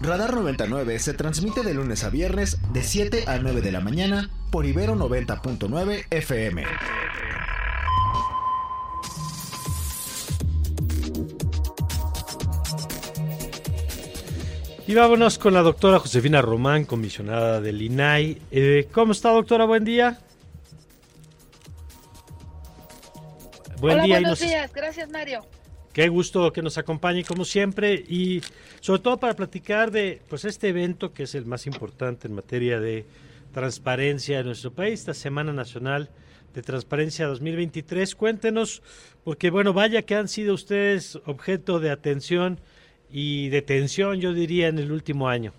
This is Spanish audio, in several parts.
Radar 99 se transmite de lunes a viernes de 7 a 9 de la mañana por Ibero 90.9 FM. Y vámonos con la doctora Josefina Román, comisionada del INAI. Eh, ¿Cómo está, doctora? Buen día. Buen día. Buenos días. Gracias, Mario. Qué gusto que nos acompañe como siempre y sobre todo para platicar de pues este evento que es el más importante en materia de transparencia en nuestro país, esta Semana Nacional de Transparencia 2023. Cuéntenos, porque bueno, vaya que han sido ustedes objeto de atención y de tensión, yo diría, en el último año.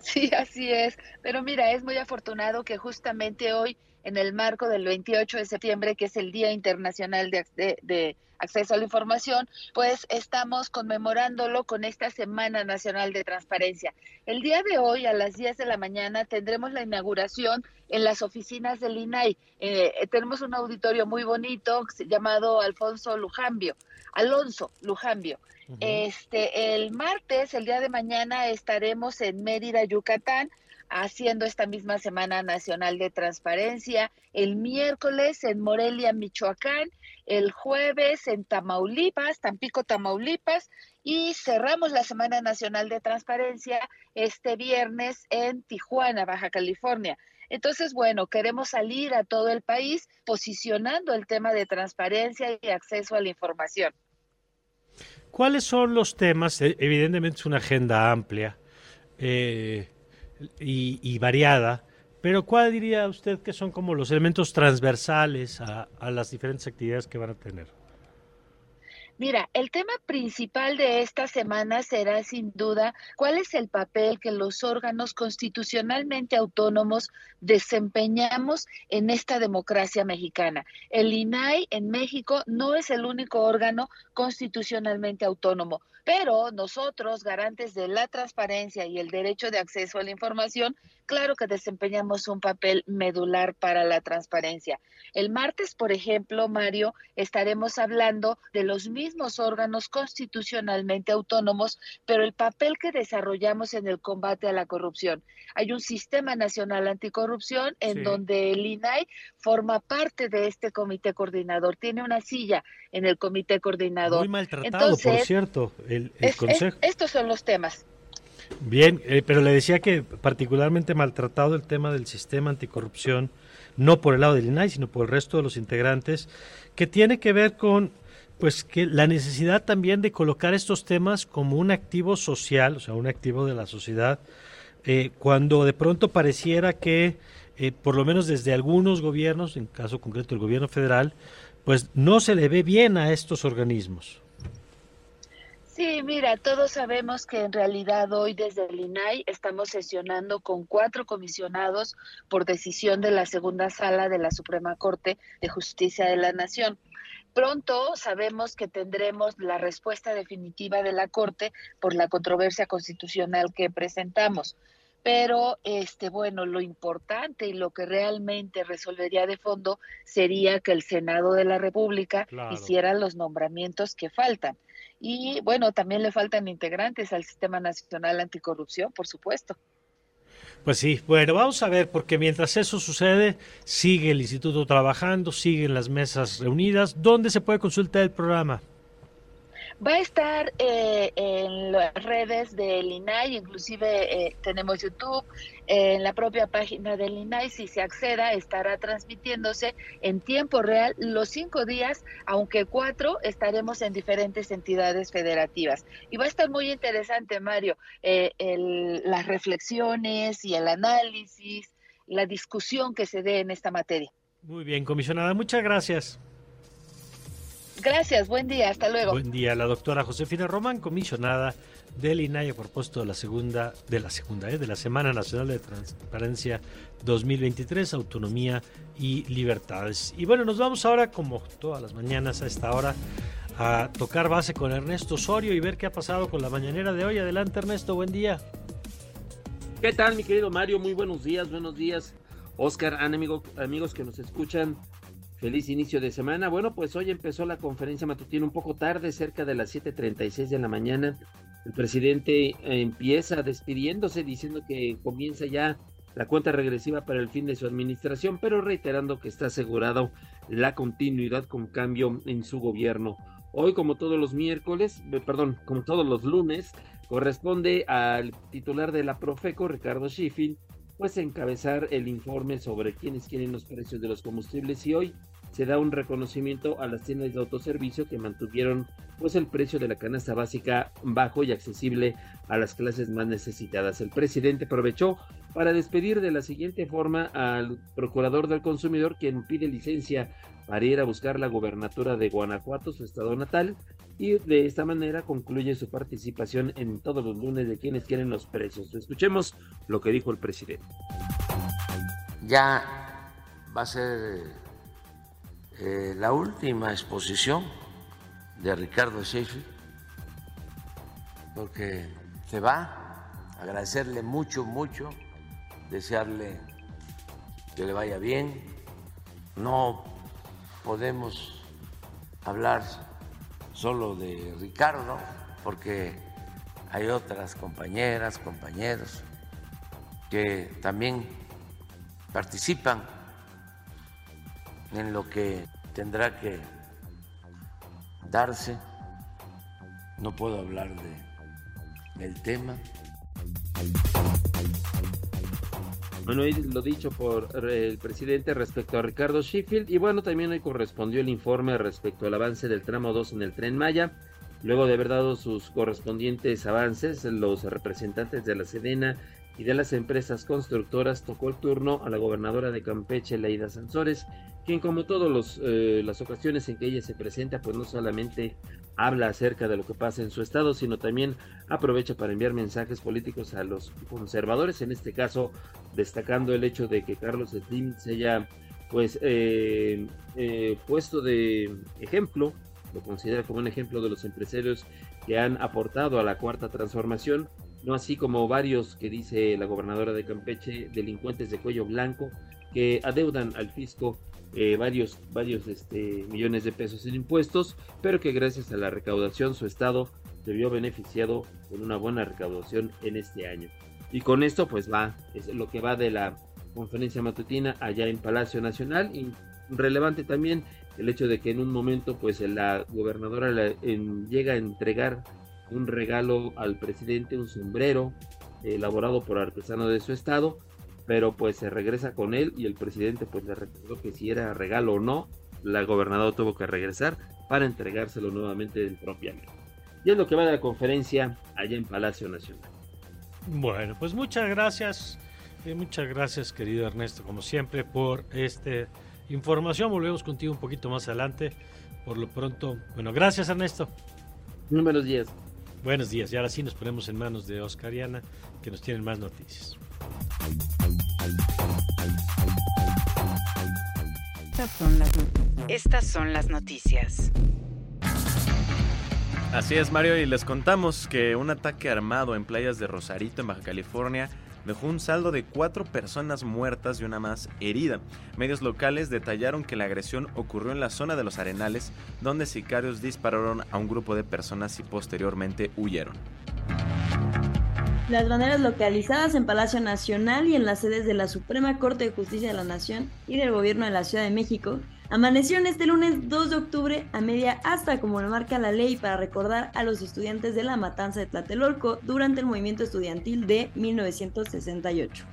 Sí, así es. Pero mira, es muy afortunado que justamente hoy, en el marco del 28 de septiembre, que es el Día Internacional de, Acceso a la Información, pues estamos conmemorándolo con esta Semana Nacional de Transparencia. El día de hoy, a las 10 de la mañana, tendremos la inauguración en las oficinas del INAI. Eh, tenemos un auditorio muy bonito llamado Alfonso Lujambio. Alonso Lujambio. Este, el martes, el día de mañana, estaremos en Mérida, Yucatán, haciendo esta misma Semana Nacional de Transparencia. El miércoles en Morelia, Michoacán. El jueves en Tamaulipas, Tampico, Tamaulipas. Y cerramos la Semana Nacional de Transparencia este viernes en Tijuana, Baja California. Entonces, bueno, queremos salir a todo el país posicionando el tema de transparencia y acceso a la información. ¿Cuáles son los temas? E, evidentemente es una agenda amplia eh, y, variada, pero ¿cuál diría usted que son como los elementos transversales a las diferentes actividades que van a tener? Mira, el tema principal de esta semana será sin duda cuál es el papel que los órganos constitucionalmente autónomos desempeñamos en esta democracia mexicana. El INAI en México no es el único órgano constitucionalmente autónomo, pero nosotros, garantes de la transparencia y el derecho de acceso a la información, claro que desempeñamos un papel medular para la transparencia. El martes, por ejemplo, Mario, estaremos hablando de los mismos órganos constitucionalmente autónomos, pero el papel que desarrollamos en el combate a la corrupción. Hay un sistema nacional anticorrupción en donde el INAI forma parte de este comité coordinador, tiene una silla en el comité coordinador. Muy maltratado, por cierto, el, consejo. estos son los temas. Bien, eh, pero le decía que particularmente maltratado el tema del sistema anticorrupción, no por el lado del INAI, sino por el resto de los integrantes, que tiene que ver con pues que la necesidad también de colocar estos temas como un activo social, o sea, un activo de la sociedad, eh, cuando de pronto pareciera que, eh, por lo menos desde algunos gobiernos, en caso concreto el gobierno federal, pues no se le ve bien a estos organismos. Sí, mira, todos sabemos que en realidad hoy desde el INAI estamos sesionando con cuatro comisionados por decisión de la segunda sala de la Suprema Corte de Justicia de la Nación. Pronto sabemos que tendremos la respuesta definitiva de la Corte por la controversia constitucional que presentamos pero este bueno lo importante y lo que realmente resolvería de fondo sería que el Senado de la República hiciera los nombramientos que faltan y bueno también le faltan integrantes al sistema nacional anticorrupción por supuesto pues sí, bueno, vamos a ver, porque mientras eso sucede, sigue el instituto trabajando, siguen las mesas reunidas. ¿Dónde se puede consultar el programa? Va a estar eh, en las redes del INAI, inclusive eh, tenemos YouTube, en la propia página del INAI, si se acceda, estará transmitiéndose en tiempo real los cinco días, aunque cuatro estaremos en diferentes entidades federativas. Y va a estar muy interesante, Mario, eh, las reflexiones y el análisis, la discusión que se dé en esta materia. Muy bien, comisionada, muchas gracias. Gracias, buen día, hasta luego. Buen día, la doctora Josefina Román, comisionada del INAI a propósito de la segunda, de la segunda, ¿eh? de la Semana Nacional de Transparencia 2023, Autonomía y Libertades. Y bueno, nos vamos ahora, como todas las mañanas a esta hora, a tocar base con Ernesto Osorio y ver qué ha pasado con la mañanera de hoy. Adelante, Ernesto, buen día. ¿Qué tal, mi querido Mario? Muy buenos días, buenos días. Oscar, amigo, amigos que nos escuchan Feliz inicio de semana. Bueno, pues hoy empezó la conferencia matutina un poco tarde, cerca de las 7.36 de la mañana. El presidente empieza despidiéndose diciendo que comienza ya la cuenta regresiva para el fin de su administración, pero reiterando que está asegurado la continuidad con cambio en su gobierno. Hoy, como todos los miércoles, eh, perdón, como todos los lunes, corresponde al titular de la Profeco, Ricardo Sheffield, pues encabezar el informe sobre quiénes quieren los precios de los combustibles y hoy se da un reconocimiento a las tiendas de autoservicio que mantuvieron pues el precio de la canasta básica bajo y accesible a las clases más necesitadas. El presidente aprovechó para despedir de la siguiente forma al procurador del consumidor quien pide licencia para ir a buscar la gobernatura de Guanajuato, su estado natal, y de esta manera concluye su participación en todos los lunes de quienes quieren los precios. Escuchemos lo que dijo el presidente. Ya va a ser eh, la última exposición de Ricardo Sheffield, porque se va, agradecerle mucho, mucho, desearle que le vaya bien. No podemos hablar solo de Ricardo, porque hay otras compañeras, compañeros que también participan en lo que tendrá que darse. No puedo hablar de, del tema. Bueno, lo dicho por el presidente respecto a Ricardo Sheffield y bueno, también hoy correspondió el informe respecto al avance del tramo 2 en el tren Maya. Luego de haber dado sus correspondientes avances, los representantes de la Sedena y de las empresas constructoras tocó el turno a la gobernadora de Campeche, Leida Sansores, quien como todas eh, las ocasiones en que ella se presenta, pues no solamente habla acerca de lo que pasa en su estado, sino también aprovecha para enviar mensajes políticos a los conservadores, en este caso destacando el hecho de que Carlos Slim se haya pues eh, eh, puesto de ejemplo, lo considera como un ejemplo de los empresarios que han aportado a la cuarta transformación no así como varios que dice la gobernadora de Campeche, delincuentes de cuello blanco, que adeudan al fisco eh, varios, varios este, millones de pesos en impuestos, pero que gracias a la recaudación su estado se vio beneficiado con una buena recaudación en este año. Y con esto pues va, es lo que va de la conferencia matutina allá en Palacio Nacional y relevante también el hecho de que en un momento pues la gobernadora llega a entregar un regalo al presidente, un sombrero elaborado por artesano de su estado, pero pues se regresa con él y el presidente pues le recordó que si era regalo o no, la gobernadora tuvo que regresar para entregárselo nuevamente propiamente. Y es lo que va de la conferencia allá en Palacio Nacional. Bueno, pues muchas gracias, eh, muchas gracias querido Ernesto, como siempre, por esta información. Volvemos contigo un poquito más adelante. Por lo pronto, bueno, gracias Ernesto. Buenos días. Buenos días, y ahora sí nos ponemos en manos de Oscar y Ana, que nos tienen más noticias. Estas son las, noticias. Así es, Mario, y les contamos que un ataque armado en playas de Rosarito, en Baja California, dejó un saldo de cuatro personas muertas y una más herida. Medios locales detallaron que la agresión ocurrió en la zona de los Arenales, donde sicarios dispararon a un grupo de personas y posteriormente huyeron. Las banderas localizadas en Palacio Nacional y en las sedes de la Suprema Corte de Justicia de la Nación y del Gobierno de la Ciudad de México Amanecieron este lunes 2 de octubre a media hasta como lo marca la ley para recordar a los estudiantes de la matanza de Tlatelolco durante el movimiento estudiantil de 1968.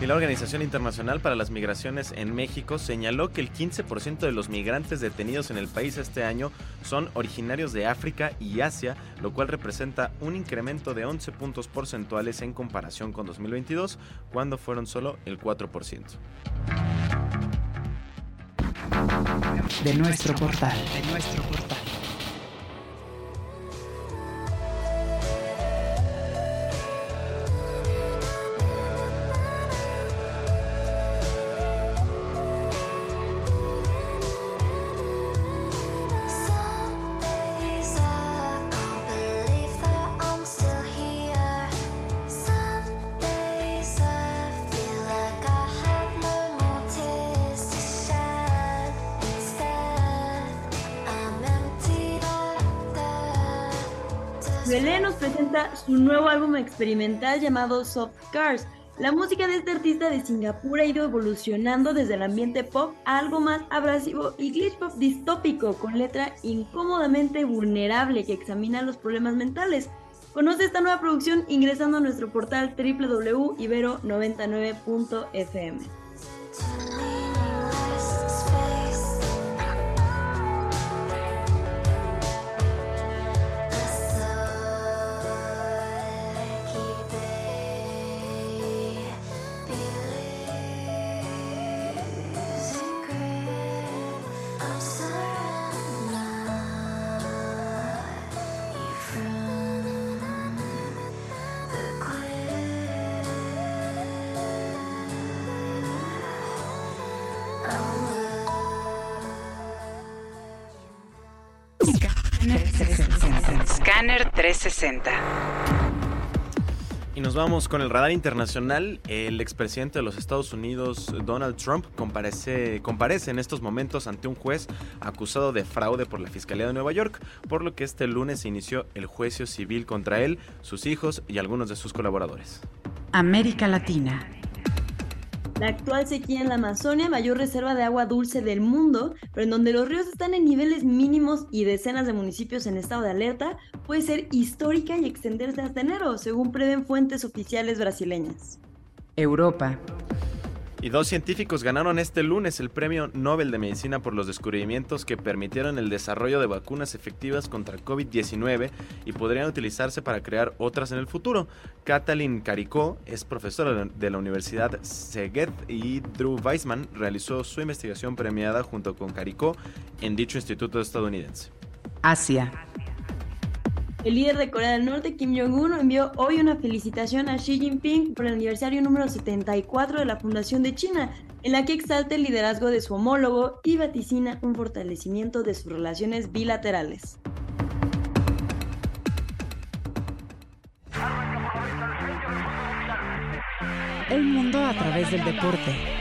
Y la Organización Internacional para las Migraciones en México señaló que el 15% de los migrantes detenidos en el país este año son originarios de África y Asia, lo cual representa un incremento de 11 puntos porcentuales en comparación con 2022, cuando fueron solo el 4% de nuestro portal. De nuestro portal. Experimental llamado Soft Cars. La música de este artista de Singapur ha ido evolucionando desde el ambiente pop a algo más abrasivo y glitch pop distópico, con letra incómodamente vulnerable que examina los problemas mentales. Conoce esta nueva producción ingresando a nuestro portal www.ibero99.fm. Scanner 360. Y nos vamos con el radar internacional. El expresidente de los Estados Unidos, Donald Trump, comparece, comparece en estos momentos ante un juez acusado de fraude por la Fiscalía de Nueva York, por lo que este lunes se inició el juicio civil contra él, sus hijos y algunos de sus colaboradores. América Latina. La actual sequía en la Amazonia, mayor reserva de agua dulce del mundo, pero en donde los ríos están en niveles mínimos y decenas de municipios en estado de alerta, puede ser histórica y extenderse hasta enero, según prevén fuentes oficiales brasileñas. Europa. Y dos científicos ganaron este lunes el Premio Nobel de Medicina por los descubrimientos que permitieron el desarrollo de vacunas efectivas contra COVID-19 y podrían utilizarse para crear otras en el futuro. Katalin Caricó es profesora de la Universidad Szeged y Drew Weissman realizó su investigación premiada junto con Caricó en dicho instituto estadounidense. Asia. El líder de Corea del Norte, Kim Jong-un, envió hoy una felicitación a Xi Jinping por el aniversario número 74 de la Fundación de China, en la que exalta el liderazgo de su homólogo y vaticina un fortalecimiento de sus relaciones bilaterales. El mundo a través del deporte.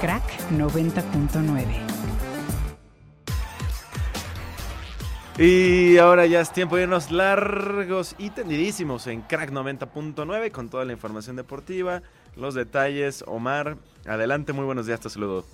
Crack 90.9. Y ahora ya es tiempo de irnos largos y tendidísimos en Crack 90.9 con toda la información deportiva, los detalles. Omar, adelante, muy buenos días, te saludo.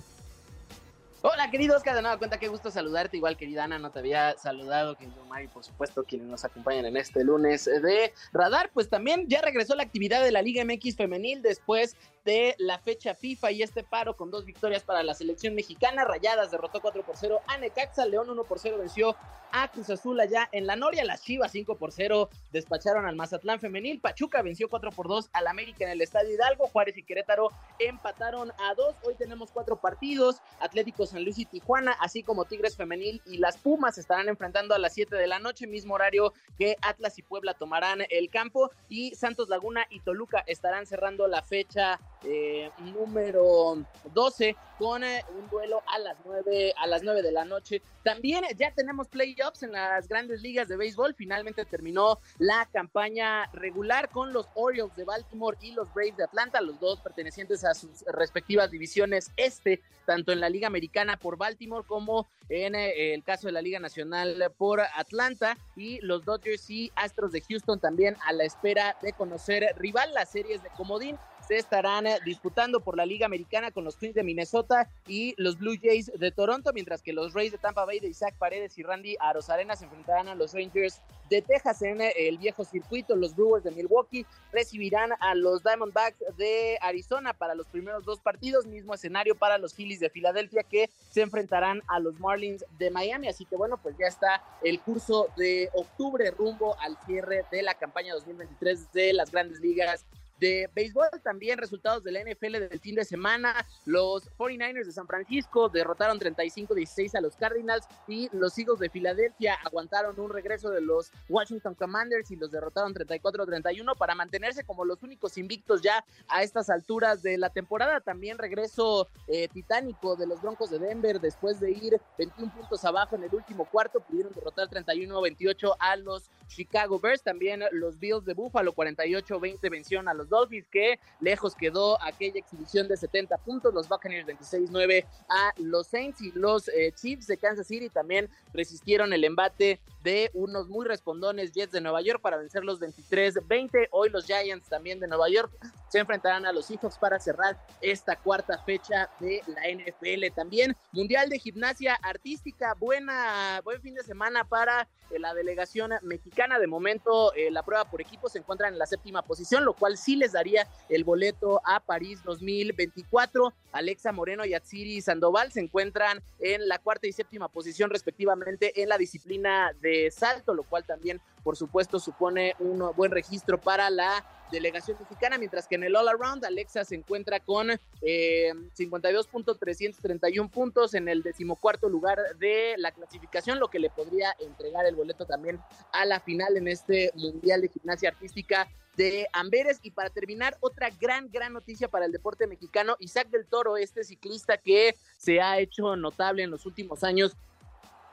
Hola, querido Oscar, de nueva cuenta, qué gusto saludarte. Igual, querida Ana, no te había saludado, querido Omar, y por supuesto, quienes nos acompañan en este lunes de Radar. Pues también ya regresó la actividad de la Liga MX Femenil después de la fecha FIFA y este paro con dos victorias para la selección mexicana. Rayadas derrotó 4 por 0 a Necaxa, León 1 por 0 venció a Cruz Azul allá en la Noria, las Chivas 5 por 0 despacharon al Mazatlán femenil, Pachuca venció 4 por 2 al América en el Estadio Hidalgo, Juárez y Querétaro empataron a 2. Hoy tenemos cuatro partidos, Atlético San Luis y Tijuana, así como Tigres femenil y las Pumas estarán enfrentando a las 7 de la noche, mismo horario que Atlas y Puebla tomarán el campo y Santos Laguna y Toluca estarán cerrando la fecha eh, número 12 con eh, un duelo a las 9 a las 9 de la noche. También ya tenemos playoffs en las grandes ligas de béisbol. Finalmente terminó la campaña regular con los Orioles de Baltimore y los Braves de Atlanta, los dos pertenecientes a sus respectivas divisiones este, tanto en la Liga Americana por Baltimore como en eh, el caso de la Liga Nacional por Atlanta y los Dodgers y Astros de Houston también a la espera de conocer rival las series de comodín se estarán eh, disputando por la Liga Americana con los Twins de Minnesota y los Blue Jays de Toronto, mientras que los Rays de Tampa Bay de Isaac Paredes y Randy Arozarena se enfrentarán a los Rangers de Texas en eh, el viejo circuito. Los Brewers de Milwaukee recibirán a los Diamondbacks de Arizona para los primeros dos partidos, mismo escenario para los Phillies de Filadelfia que se enfrentarán a los Marlins de Miami. Así que bueno, pues ya está el curso de octubre rumbo al cierre de la campaña 2023 de las grandes ligas de béisbol, también resultados de la NFL del fin de semana. Los 49ers de San Francisco derrotaron 35-16 a los Cardinals y los Eagles de Filadelfia aguantaron un regreso de los Washington Commanders y los derrotaron 34-31 para mantenerse como los únicos invictos ya a estas alturas de la temporada. También regreso eh, titánico de los Broncos de Denver después de ir 21 puntos abajo en el último cuarto, pudieron derrotar 31-28 a los Chicago Bears. También los Bills de Buffalo 48-20 vencieron a los los Dolphins, que lejos quedó aquella exhibición de 70 puntos, los Buccaneers 26-9 a los Saints y los eh, Chiefs de Kansas City también resistieron el embate de unos muy respondones Jets de Nueva York para vencer los 23-20. Hoy los Giants también de Nueva York se enfrentarán a los Seahawks para cerrar esta cuarta fecha de la NFL. También Mundial de Gimnasia Artística, buena, buen fin de semana para eh, la delegación mexicana. De momento, eh, la prueba por equipo se encuentra en la séptima posición, lo cual sí les daría el boleto a París 2024. Alexa Moreno y Atsiri Sandoval se encuentran en la cuarta y séptima posición, respectivamente, en la disciplina de salto, lo cual también, por supuesto, supone un buen registro para la delegación mexicana, mientras que en el All Around Alexa se encuentra con eh, 52.331 puntos en el decimocuarto lugar de la clasificación, lo que le podría entregar el boleto también a la final en este Mundial de Gimnasia Artística de Amberes. Y para terminar, otra gran, gran noticia para el deporte mexicano, Isaac del Toro, este ciclista que se ha hecho notable en los últimos años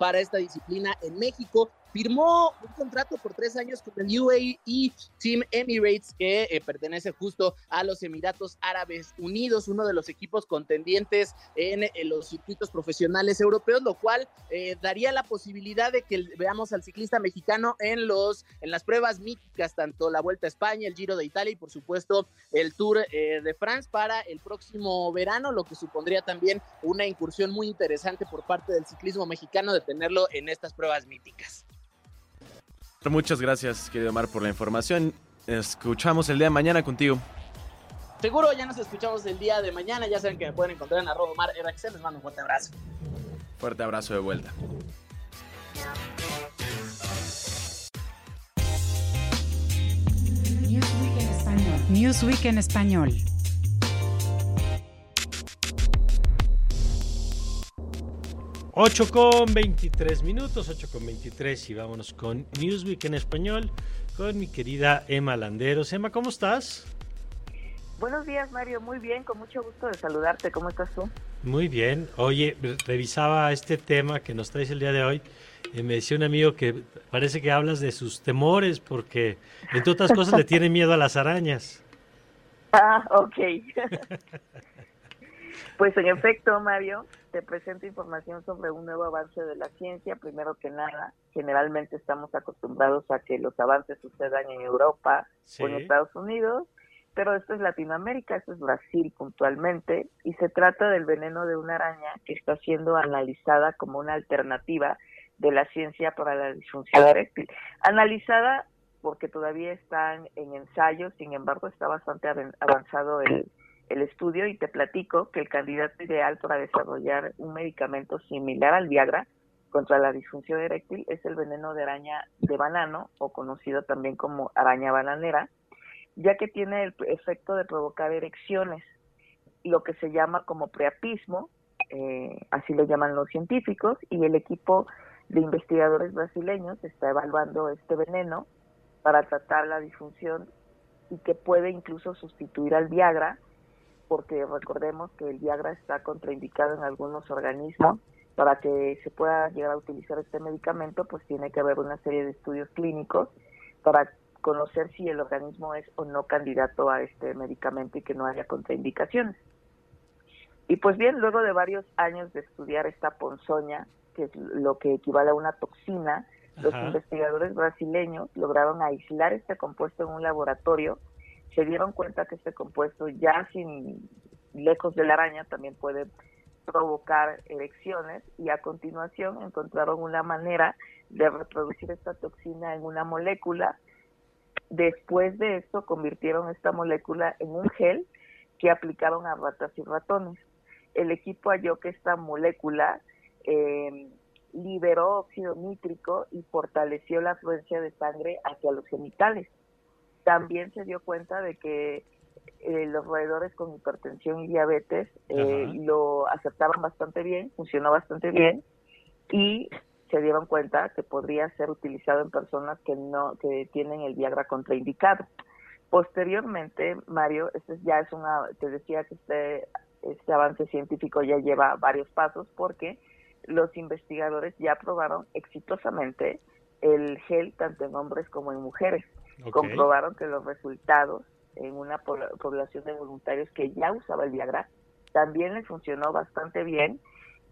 para esta disciplina en México, firmó un contrato por tres años con el UAE Team Emirates, que eh, pertenece justo a los Emiratos Árabes Unidos, uno de los equipos contendientes en, los circuitos profesionales europeos, lo cual eh, daría la posibilidad de que veamos al ciclista mexicano en, los, en las pruebas míticas, tanto la Vuelta a España, el Giro de Italia y por supuesto el Tour eh, de France para el próximo verano, lo que supondría también una incursión muy interesante por parte del ciclismo mexicano de tenerlo en estas pruebas míticas. Muchas gracias, querido Omar, por la información. Escuchamos el día de mañana contigo. Seguro ya nos escuchamos el día de mañana. Ya saben que me pueden encontrar en arroba Omar RXL. Les mando un fuerte abrazo. Fuerte abrazo de vuelta. Newsweek en español. Newsweek en español. 8 con 23 minutos, 8 con 23 y vámonos con Newsweek en español con mi querida Emma Landeros. Emma, ¿cómo estás? Buenos días, Mario. Muy bien, con mucho gusto de saludarte. ¿Cómo estás tú? Muy bien. Oye, revisaba este tema que nos traes el día de hoy. Y me decía un amigo que parece que hablas de sus temores porque, entre otras cosas, le tiene miedo a las arañas. Ah, ok. pues en efecto, Mario, te presento información sobre un nuevo avance de la ciencia. Primero que nada, generalmente estamos acostumbrados a que los avances sucedan en Europa o en Estados Unidos, pero esto es Latinoamérica, esto es Brasil puntualmente, y se trata del veneno de una araña que está siendo analizada como una alternativa de la ciencia para la disfunción eréctil. Analizada porque todavía están en ensayo, sin embargo está bastante avanzado el el estudio y te platico que el candidato ideal para desarrollar un medicamento similar al Viagra contra la disfunción eréctil es el veneno de araña de banano o conocido también como araña bananera, ya que tiene el efecto de provocar erecciones, lo que se llama como preapismo, eh, así lo llaman los científicos, y el equipo de investigadores brasileños está evaluando este veneno para tratar la disfunción y que puede incluso sustituir al Viagra porque recordemos que el Viagra está contraindicado en algunos organismos. Para que se pueda llegar a utilizar este medicamento, pues tiene que haber una serie de estudios clínicos para conocer si el organismo es o no candidato a este medicamento y que no haya contraindicaciones. Y pues bien, luego de varios años de estudiar esta ponzoña, que es lo que equivale a una toxina, los investigadores brasileños lograron aislar este compuesto en un laboratorio se dieron cuenta que este compuesto ya sin lejos de la araña también puede provocar erecciones y a continuación encontraron una manera de reproducir esta toxina en una molécula. Después de esto convirtieron esta molécula en un gel que aplicaron a ratas y ratones. El equipo halló que esta molécula eh, liberó óxido nítrico y fortaleció la afluencia de sangre hacia los genitales también se dio cuenta de que eh, los roedores con hipertensión y diabetes eh, lo aceptaban bastante bien, funcionó bastante bien y se dieron cuenta que podría ser utilizado en personas que no que tienen el Viagra contraindicado. Posteriormente, Mario, este ya es una, te decía que este, este avance científico ya lleva varios pasos porque los investigadores ya probaron exitosamente el gel tanto en hombres como en mujeres comprobaron que los resultados en una población de voluntarios que ya usaba el Viagra, también le funcionó bastante bien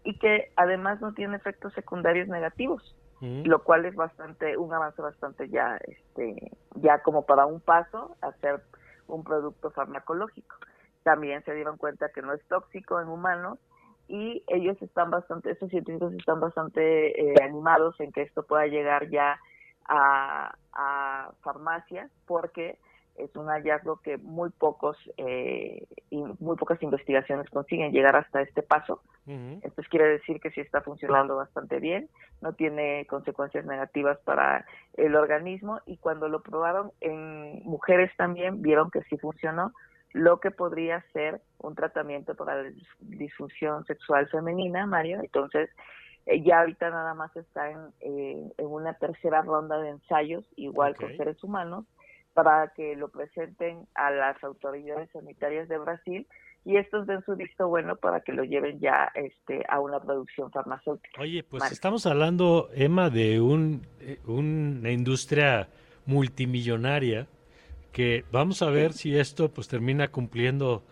y que además no tiene efectos secundarios negativos, mm. lo cual es bastante un avance bastante ya este ya como para un paso a hacer un producto farmacológico. También se dieron cuenta que no es tóxico en humanos y ellos están bastante, estos científicos están bastante eh, animados en que esto pueda llegar ya a, a farmacias porque es un hallazgo que muy pocos eh, y muy pocas investigaciones consiguen llegar hasta este paso. Entonces quiere decir que sí está funcionando bastante bien, no tiene consecuencias negativas para el organismo y cuando lo probaron en mujeres también vieron que sí funcionó, lo que podría ser un tratamiento para la disfunción sexual femenina, Mario. Entonces eh, ya ahorita nada más está en, eh, en una tercera ronda de ensayos, igual con seres humanos para que lo presenten a las autoridades sanitarias de Brasil y estos den su visto bueno para que lo lleven ya este a una producción farmacéutica. Oye, pues estamos hablando, Emma, de un, eh, una industria multimillonaria que vamos a ver si esto pues termina cumpliendo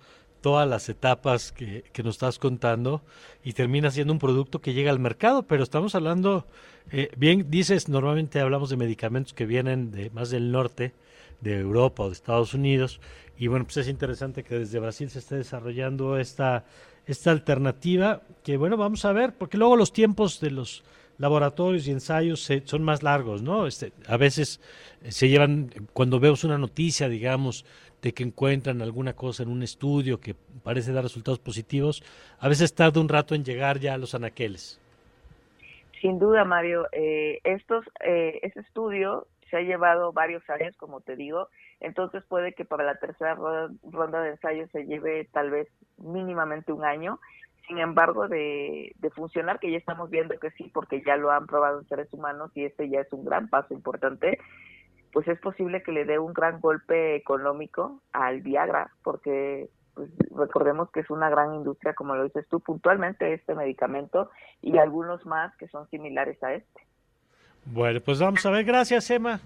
todas las etapas que, que, nos estás contando y termina siendo un producto que llega al mercado, pero estamos hablando, eh, bien dices, normalmente hablamos de medicamentos que vienen de más del norte, de Europa o de Estados Unidos. Y bueno, pues es interesante que desde Brasil se esté desarrollando esta, esta alternativa, que bueno, vamos a ver, porque luego los tiempos de los laboratorios y ensayos son más largos, ¿no? Este, a veces eh, se llevan, cuando vemos una noticia, digamos, de que encuentran alguna cosa en un estudio que parece dar resultados positivos, a veces tarda un rato en llegar ya a los anaqueles. Sin duda, Mario. Eh, estos, eh, ese estudio se ha llevado varios años, como te digo, entonces puede que para la tercera ronda de ensayos se lleve tal vez mínimamente un año. Sin embargo, de, de funcionar, que ya estamos viendo que sí, porque ya lo han probado en seres humanos y este ya es un gran paso importante, pues es posible que le dé un gran golpe económico al Viagra, porque pues, recordemos que es una gran industria, como lo dices tú, puntualmente este medicamento y algunos más que son similares a este. Bueno, pues vamos a ver. Gracias, Emma.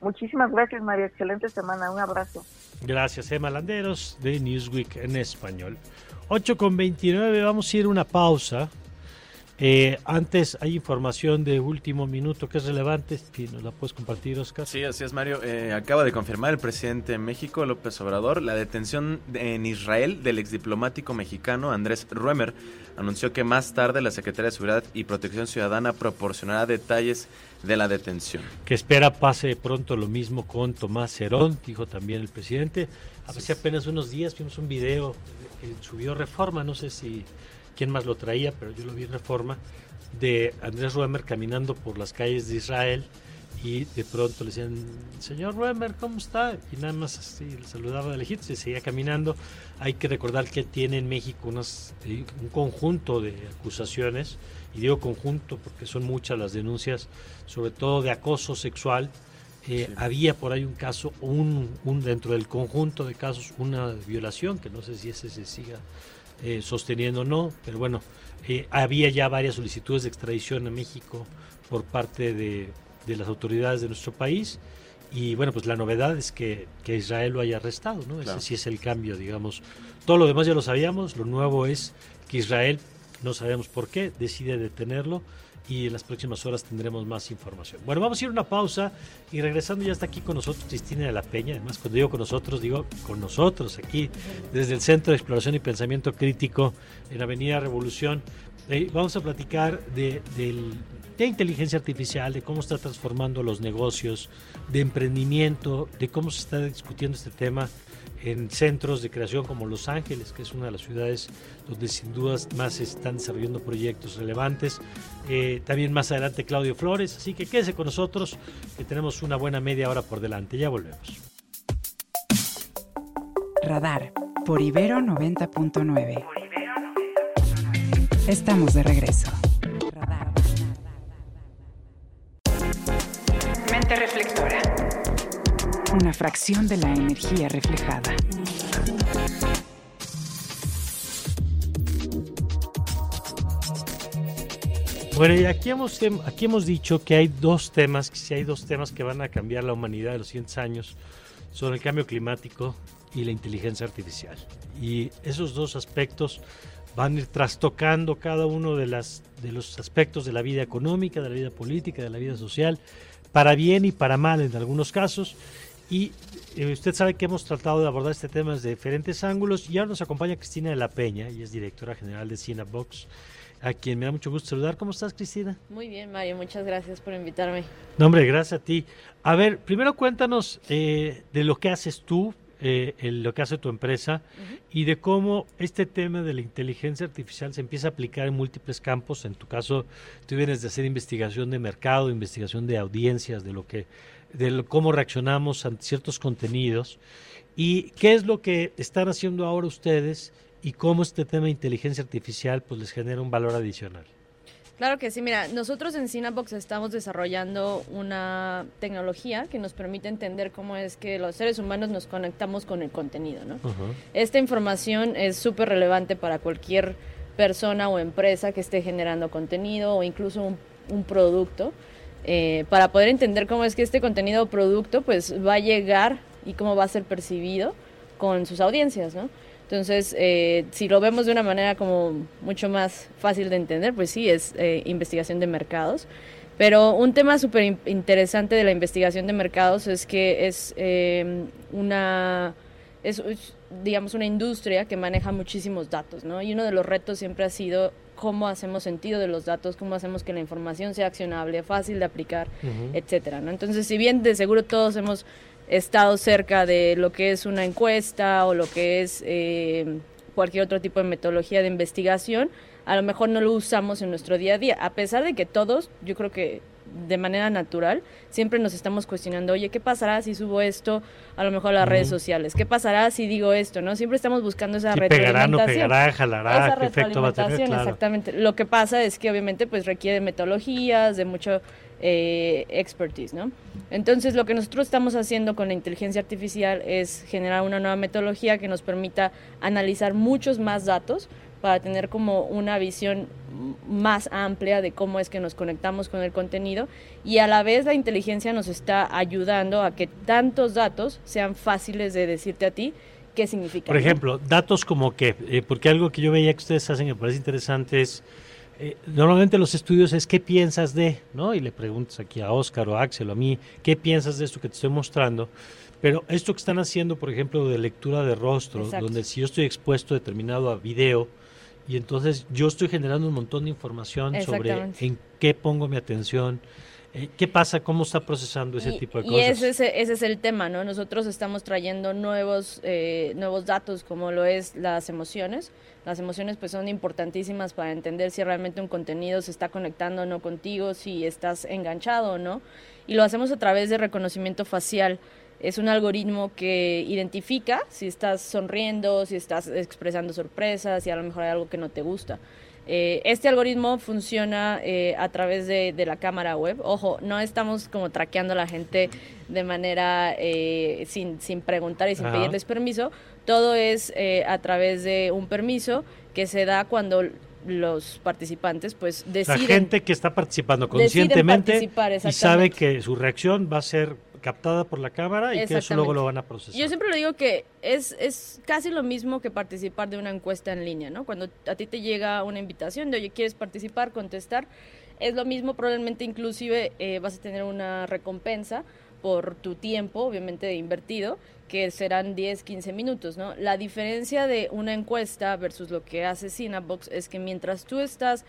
Muchísimas gracias, María. Excelente semana. Un abrazo. Gracias, Emma Landeros de Newsweek en español. 8 con 29, vamos a ir a una pausa. Eh, antes hay información de último minuto que es relevante, si nos la puedes compartir, Oscar. Sí, así es, Mario. Eh, acaba de confirmar el presidente de México, López Obrador, la detención en Israel del exdiplomático mexicano Andrés Ruemer. Anunció que más tarde la Secretaría de Seguridad y Protección Ciudadana proporcionará detalles de la detención. Que espera pase pronto lo mismo con Tomás Herón, dijo también el presidente. Hace apenas unos días vimos un video que subió Reforma, no sé si quién más lo traía, pero yo lo vi en reforma, de Andrés Ruemer caminando por las calles de Israel y de pronto le decían, señor Ruemer, ¿cómo está? Y nada más así le saludaba de lejitos y seguía caminando. Hay que recordar que tiene en México unas, eh, un conjunto de acusaciones, y digo conjunto porque son muchas las denuncias, sobre todo de acoso sexual. Eh, había por ahí un caso, un, un, dentro del conjunto de casos, una violación, que no sé si ese se siga eh, sosteniendo no, pero bueno, eh, había ya varias solicitudes de extradición a México por parte de, las autoridades de nuestro país y bueno, pues la novedad es que, Israel lo haya arrestado, ¿no? Ese sí es el cambio, digamos. Todo lo demás ya lo sabíamos, lo nuevo es que Israel, no sabemos por qué, decide detenerlo y en las próximas horas tendremos más información. Bueno, vamos a ir a una pausa y regresando ya está aquí con nosotros Cristina de la Peña. Además, cuando digo con nosotros, digo con nosotros aquí desde el Centro de Exploración y Pensamiento Crítico en Avenida Revolución. Eh, vamos a platicar de, de inteligencia artificial, de cómo está transformando los negocios, de emprendimiento, de cómo se está discutiendo este tema en centros de creación como Los Ángeles, que es una de las ciudades donde sin dudas más se están desarrollando proyectos relevantes. Eh, también más adelante Claudio Flores, así que quédese con nosotros, que tenemos una buena media hora por delante. Ya volvemos. Radar por Ibero 90.9. Estamos de regreso. Mente reflectora una fracción de la energía reflejada. Bueno, y aquí hemos, aquí hemos dicho que hay dos temas, que si hay dos temas que van a cambiar la humanidad de los siguientes años, son el cambio climático y la inteligencia artificial. Y esos dos aspectos van a ir trastocando cada uno de, las, de los aspectos de la vida económica, de la vida política, de la vida social, para bien y para mal en algunos casos. Y eh, usted sabe que hemos tratado de abordar este tema desde diferentes ángulos y ahora nos acompaña Cristina de la Peña, y es directora general de Box a quien me da mucho gusto saludar. ¿Cómo estás, Cristina? Muy bien, Mario, muchas gracias por invitarme. No, hombre, gracias a ti. A ver, primero cuéntanos eh, de lo que haces tú, eh, lo que hace tu empresa y de cómo este tema de la inteligencia artificial se empieza a aplicar en múltiples campos. En tu caso, tú vienes de hacer investigación de mercado, investigación de audiencias, de lo que, de cómo reaccionamos ante ciertos contenidos y qué es lo que están haciendo ahora ustedes y cómo este tema de inteligencia artificial pues les genera un valor adicional. Claro que sí, mira, nosotros en Cinebox estamos desarrollando una tecnología que nos permite entender cómo es que los seres humanos nos conectamos con el contenido, ¿no? Esta información es súper relevante para cualquier persona o empresa que esté generando contenido o incluso un, producto, eh, para poder entender cómo es que este contenido o producto pues va a llegar y cómo va a ser percibido con sus audiencias, ¿no? Entonces, eh, si lo vemos de una manera como mucho más fácil de entender, pues sí, es eh, investigación de mercados. Pero un tema súper interesante de la investigación de mercados es que es em, una, es, digamos, una industria que maneja muchísimos datos, ¿no? Y uno de los retos siempre ha sido cómo hacemos sentido de los datos, cómo hacemos que la información sea accionable, fácil de aplicar, etcétera, ¿no? Entonces, si bien de seguro todos hemos estado cerca de lo que es una encuesta o lo que es eh, cualquier otro tipo de metodología de investigación, a lo mejor no lo usamos en nuestro día a día, a pesar de que todos, yo creo que de manera natural, siempre nos estamos cuestionando, oye, ¿qué pasará si subo esto a lo mejor a las redes sociales? ¿Qué pasará si digo esto? ¿no? Siempre estamos buscando esa retroalimentación. Pegará, no pegará, jalará, esa qué efecto va a tener, Exactamente. Lo que pasa es que obviamente pues requiere metodologías, de mucho eh, expertise, ¿no? Entonces, lo que nosotros estamos haciendo con la inteligencia artificial es generar una nueva metodología que nos permita analizar muchos más datos para tener como una visión más amplia de cómo es que nos conectamos con el contenido y a la vez la inteligencia nos está ayudando a que tantos datos sean fáciles de decirte a ti qué significa. Por ejemplo, datos como que, eh, porque algo que yo veía que ustedes hacen que me parece interesante es eh, normalmente los estudios es qué piensas de, ¿no? Y le preguntas aquí a Oscar o a Axel o a mí, ¿qué piensas de esto que te estoy mostrando? Pero esto que están haciendo, por ejemplo, de lectura de rostro, donde si yo estoy expuesto determinado a video, y entonces yo estoy generando un montón de información sobre en qué pongo mi atención, eh, ¿Qué pasa? ¿Cómo está procesando ese tipo de cosas? Y ese, ese, es el tema, ¿no? Nosotros estamos trayendo nuevos, eh, nuevos datos como lo es las emociones. Las emociones pues son importantísimas para entender si realmente un contenido se está conectando o no contigo, si estás enganchado o no. Y lo hacemos a través de reconocimiento facial. Es un algoritmo que identifica si estás sonriendo, si estás expresando sorpresas, si a lo mejor hay algo que no te gusta. Eh, este algoritmo funciona eh, a través de, la cámara web. Ojo, no estamos como traqueando a la gente de manera eh, sin, sin, preguntar y sin pedirles permiso. Todo es a través de un permiso que se da cuando los participantes pues deciden... La gente que está participando conscientemente y sabe que su reacción va a ser captada por la cámara y que eso luego lo van a procesar. Yo siempre le digo que es, es casi lo mismo que participar de una encuesta en línea, ¿no? Cuando a ti te llega una invitación de, oye, ¿quieres participar, contestar? Es lo mismo, probablemente inclusive eh, vas a tener una recompensa por tu tiempo, obviamente invertido, que serán 10, 15 minutos, ¿no? La diferencia de una encuesta versus lo que hace Cinebox es que mientras tú estás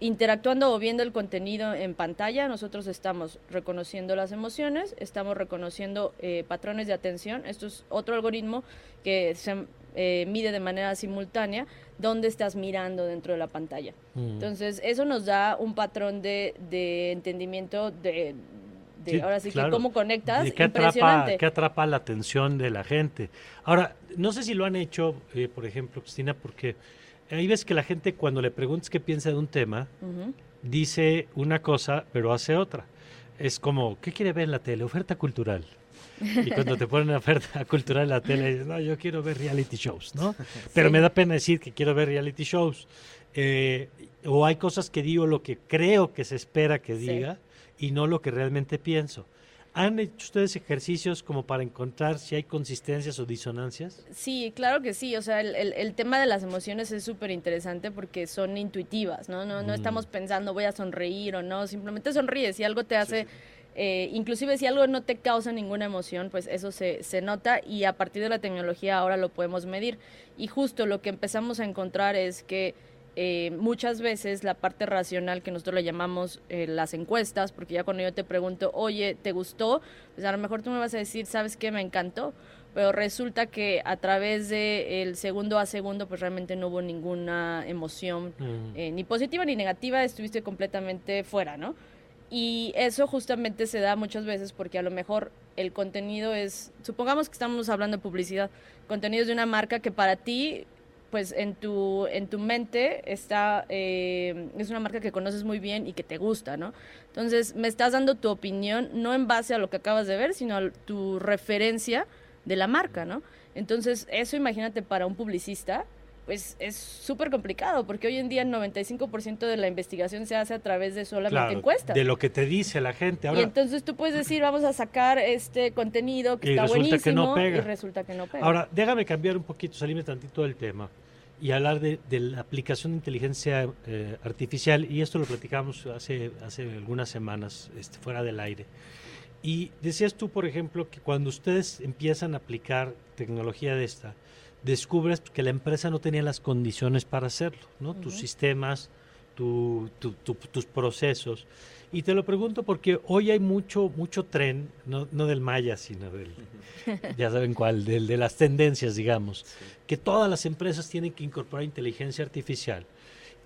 interactuando o viendo el contenido en pantalla, nosotros estamos reconociendo las emociones, estamos reconociendo eh, patrones de atención. Esto es otro algoritmo que se eh, mide de manera simultánea dónde estás mirando dentro de la pantalla. Mm. Entonces, eso nos da un patrón de, entendimiento de, ahora sí que cómo conectas. ¿Qué atrapa, ¿Qué atrapa la atención de la gente? Ahora, no sé si lo han hecho, eh, por ejemplo, Cristina, porque ahí ves que la gente cuando le preguntas qué piensa de un tema, dice una cosa, pero hace otra. Es como, ¿qué quiere ver en la tele? Oferta cultural. Y cuando te ponen oferta cultural en la tele, dices, no, yo quiero ver reality shows, ¿no? Pero me da pena decir que quiero ver reality shows. Eh, o hay cosas que digo lo que creo que se espera que diga y no lo que realmente pienso. ¿Han hecho ustedes ejercicios como para encontrar si hay consistencias o disonancias? Sí, claro que sí. O sea, el, el, tema de las emociones es súper interesante porque son intuitivas, ¿no? No, no estamos pensando voy a sonreír o no, simplemente sonríes. Si algo te hace, eh, inclusive si algo no te causa ninguna emoción, pues eso se, se nota y a partir de la tecnología ahora lo podemos medir. Y justo lo que empezamos a encontrar es que eh, muchas veces la parte racional que nosotros le llamamos eh, las encuestas, porque ya cuando yo te pregunto, oye, ¿te gustó? Pues a lo mejor tú me vas a decir, ¿sabes qué? Me encantó. Pero resulta que a través del el segundo a segundo, pues realmente no hubo ninguna emoción, mm. eh, ni positiva ni negativa, estuviste completamente fuera, ¿no? Y eso justamente se da muchas veces porque a lo mejor el contenido es, supongamos que estamos hablando de publicidad, contenido de una marca que para ti pues en tu, en tu mente está, eh, es una marca que conoces muy bien y que te gusta, ¿no? Entonces, me estás dando tu opinión, no en base a lo que acabas de ver, sino a tu referencia de la marca, ¿no? Entonces, eso imagínate para un publicista, pues es súper complicado, porque hoy en día el 95% de la investigación se hace a través de solamente encuestas. De lo que te dice la gente. y entonces tú puedes decir, vamos a sacar este contenido que está buenísimo y resulta que no pega. Ahora, déjame cambiar un poquito, salirme tantito del tema y hablar de, la aplicación de inteligencia eh, artificial, y esto lo platicamos hace, hace algunas semanas este, fuera del aire. Y decías tú, por ejemplo, que cuando ustedes empiezan a aplicar tecnología de esta, descubres que la empresa no tenía las condiciones para hacerlo, ¿no? Tus sistemas, tus procesos. Y te lo pregunto porque hoy hay mucho, mucho tren, no, no del Maya, sino del, ya saben cuál, del, de las tendencias, digamos, que todas las empresas tienen que incorporar inteligencia artificial.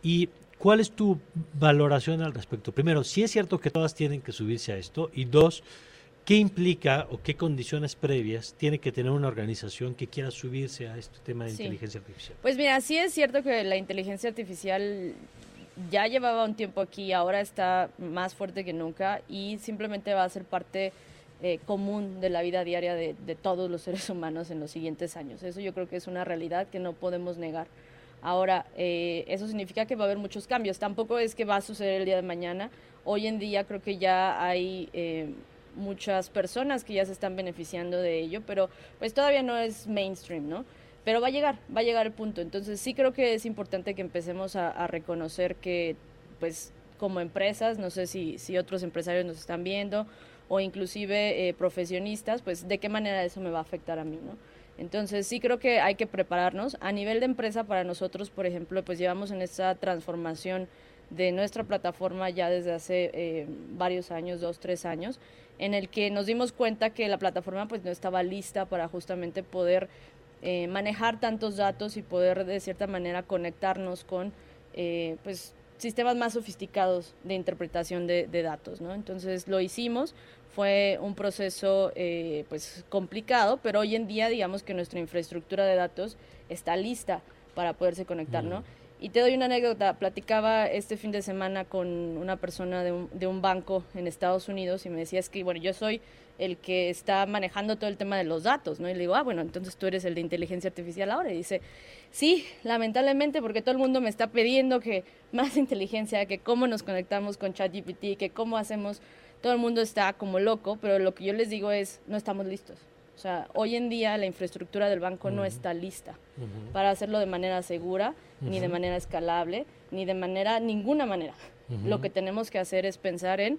¿Y cuál es tu valoración al respecto? Primero, si es cierto que todas tienen que subirse a esto, y dos, ¿qué implica o qué condiciones previas tiene que tener una organización que quiera subirse a este tema de inteligencia artificial? Pues mira, sí es cierto que la inteligencia artificial ya llevaba un tiempo aquí, ahora está más fuerte que nunca y simplemente va a ser parte eh, común de la vida diaria de, todos los seres humanos en los siguientes años. Eso yo creo que es una realidad que no podemos negar. Ahora, eh, eso significa que va a haber muchos cambios. Tampoco es que va a suceder el día de mañana. Hoy en día creo que ya hay eh, muchas personas que ya se están beneficiando de ello, pero pues todavía no es mainstream, ¿no? Pero va a llegar, va a llegar el punto. Entonces sí creo que es importante que empecemos a, reconocer que, pues, como empresas, no sé si, si otros empresarios nos están viendo o inclusive eh, profesionistas, pues de qué manera eso me va a afectar a mí, ¿no? Entonces sí creo que hay que prepararnos. A nivel de empresa, para nosotros, por ejemplo, pues llevamos en esta transformación de nuestra plataforma ya desde hace eh, varios años, dos, tres años, en el que nos dimos cuenta que la plataforma pues no estaba lista para justamente poder eh, manejar tantos datos y poder de cierta manera conectarnos con eh, pues sistemas más sofisticados de interpretación de, datos, ¿no? Entonces lo hicimos, fue un proceso eh, pues complicado, pero hoy en día digamos que nuestra infraestructura de datos está lista para poderse conectar, ¿no? Y te doy una anécdota, platicaba este fin de semana con una persona de un, de un banco en Estados Unidos y me decía es que, bueno, yo soy el que está manejando todo el tema de los datos, ¿no? Y le digo, ah, bueno, entonces tú eres el de inteligencia artificial ahora. Y dice, sí, lamentablemente, porque todo el mundo me está pidiendo que más inteligencia, que cómo nos conectamos con ChatGPT, que cómo hacemos, todo el mundo está como loco, pero lo que yo les digo es, no estamos listos. O sea, hoy en día la infraestructura del banco no está lista para hacerlo de manera segura, ni de manera escalable, ni de manera, ninguna manera. Lo que tenemos que hacer es pensar en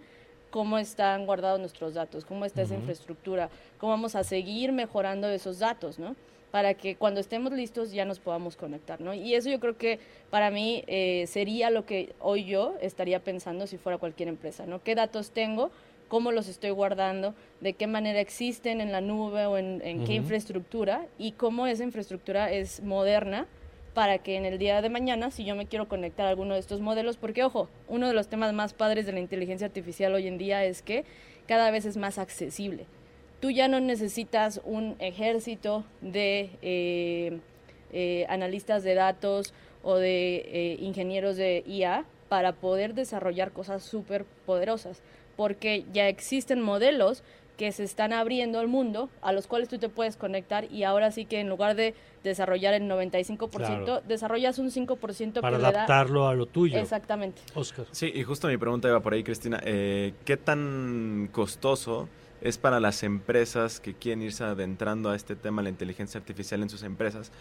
cómo están guardados nuestros datos, cómo está esa infraestructura, cómo vamos a seguir mejorando esos datos, ¿no? Para que cuando estemos listos ya nos podamos conectar, ¿no? Y eso yo creo que para mí eh, sería lo que hoy yo estaría pensando si fuera cualquier empresa, ¿no? ¿Qué datos tengo? Cómo los estoy guardando, de qué manera existen en la nube o en, qué infraestructura y cómo esa infraestructura es moderna para que en el día de mañana, si yo me quiero conectar a alguno de estos modelos, porque ojo, uno de los temas más padres de la inteligencia artificial hoy en día es que cada vez es más accesible. Tú ya no necesitas un ejército de eh, eh, analistas de datos o de eh, ingenieros de IA para poder desarrollar cosas súper poderosas, porque ya existen modelos que se están abriendo al mundo, a los cuales tú te puedes conectar y ahora sí que en lugar de desarrollar el 95%, desarrollas un 5% para adaptarlo a lo tuyo. Exactamente. Oscar. Sí, y justo mi pregunta iba por ahí, Cristina. Eh, ¿Qué tan costoso es para las empresas que quieren irse adentrando a este tema, la inteligencia artificial en sus empresas,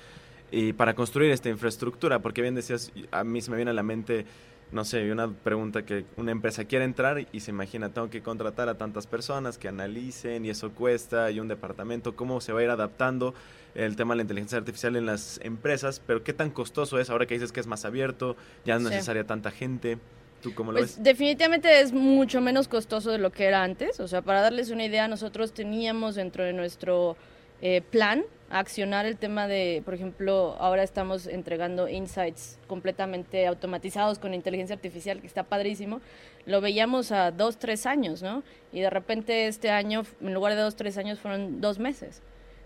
y para construir esta infraestructura, porque bien decías, a mí se me viene a la mente no sé, una pregunta que una empresa quiere entrar y se imagina, tengo que contratar a tantas personas que analicen y eso cuesta y un departamento, cómo se va a ir adaptando el tema de la inteligencia artificial en las empresas, pero qué tan costoso es ahora que dices que es más abierto, ya no es necesaria tanta gente. ¿Tú cómo lo pues, ves? Definitivamente es mucho menos costoso de lo que era antes. O sea, para darles una idea, nosotros teníamos dentro de nuestro eh, plan accionar el tema de, por ejemplo, ahora estamos entregando insights completamente automatizados con inteligencia artificial, que está padrísimo. Lo veíamos a dos, tres años, ¿no? Y de repente este año, en lugar de dos, tres años, fueron dos meses.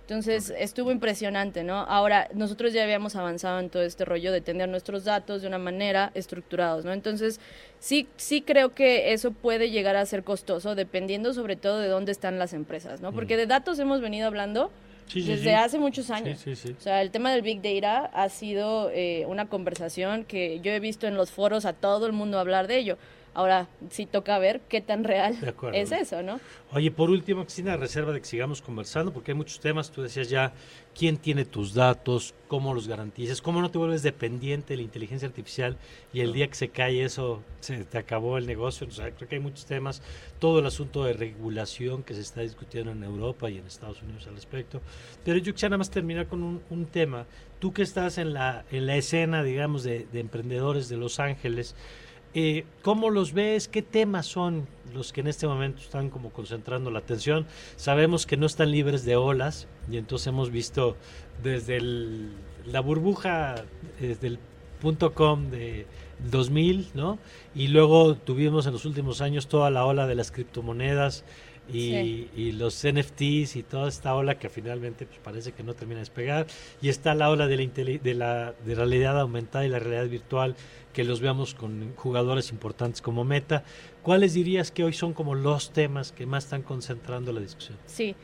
Entonces estuvo impresionante, ¿no? Ahora, nosotros ya habíamos avanzado en todo este rollo de tener nuestros datos de una manera estructurados, ¿no? Entonces, sí, sí creo que eso puede llegar a ser costoso, dependiendo sobre todo de dónde están las empresas, ¿no? Porque de datos hemos venido hablando desde hace muchos años. o sea, el tema del Big Data ha sido eh, una conversación que yo he visto en los foros a todo el mundo hablar de ello. Ahora sí toca ver qué tan real es eso, ¿no? Oye, por último, Cristina, reserva de que sigamos conversando, porque hay muchos temas, tú decías ya, quién tiene tus datos, cómo los garantizas, cómo no te vuelves dependiente de la inteligencia artificial y el día que se cae eso, se te acabó el negocio. O sea, creo que hay muchos temas, todo el asunto de regulación que se está discutiendo en Europa y en Estados Unidos al respecto. Pero yo quisiera nada más terminar con un, tema. Tú que estás en la, en la escena, digamos, de, de emprendedores de Los Ángeles, eh, ¿Cómo los ves? ¿Qué temas son los que en este momento están como concentrando la atención? Sabemos que no están libres de olas y entonces hemos visto desde la burbuja, desde el punto com de 2000, ¿no? Y luego tuvimos en los últimos años toda la ola de las criptomonedas y, los NFTs y toda esta ola que finalmente pues, parece que no termina de despegar. Y está la ola de la, de la, de realidad aumentada y la realidad virtual que los veamos con jugadores importantes como Meta. ¿Cuáles dirías que hoy son como los temas que más están concentrando la discusión? Sí.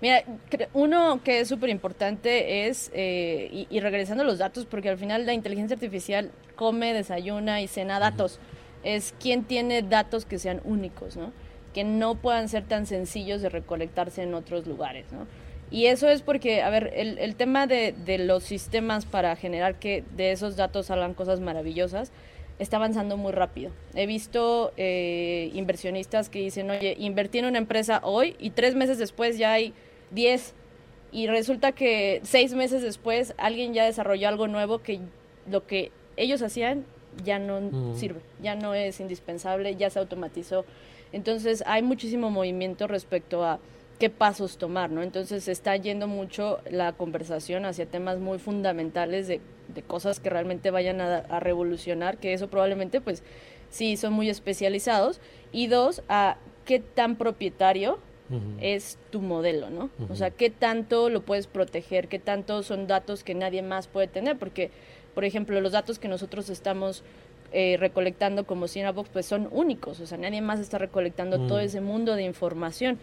Mira, uno que es súper importante es, eh, y, regresando a los datos, porque al final la inteligencia artificial come, desayuna y cena datos. Es quién tiene datos que sean únicos, ¿no? Que no puedan ser tan sencillos de recolectarse en otros lugares, ¿no? Y eso es porque, a ver, el, el tema de, de, los sistemas para generar que de esos datos salgan cosas maravillosas está avanzando muy rápido. He visto eh, inversionistas que dicen, oye, invertí en una empresa hoy y tres meses después ya hay diez. Y resulta que seis meses después alguien ya desarrolló algo nuevo que lo que ellos hacían ya no sirve, ya no es indispensable, ya se automatizó. Entonces hay muchísimo movimiento respecto a qué pasos tomar, ¿no? Entonces se está yendo mucho la conversación hacia temas muy fundamentales de, cosas que realmente vayan a, revolucionar, que eso probablemente pues sí son muy especializados, y dos, a qué tan propietario es tu modelo, ¿no? O sea, qué tanto lo puedes proteger, qué tanto son datos que nadie más puede tener, porque, por ejemplo, los datos que nosotros estamos eh, recolectando como Cinebox, pues son únicos, o sea, nadie más está recolectando todo ese mundo de información.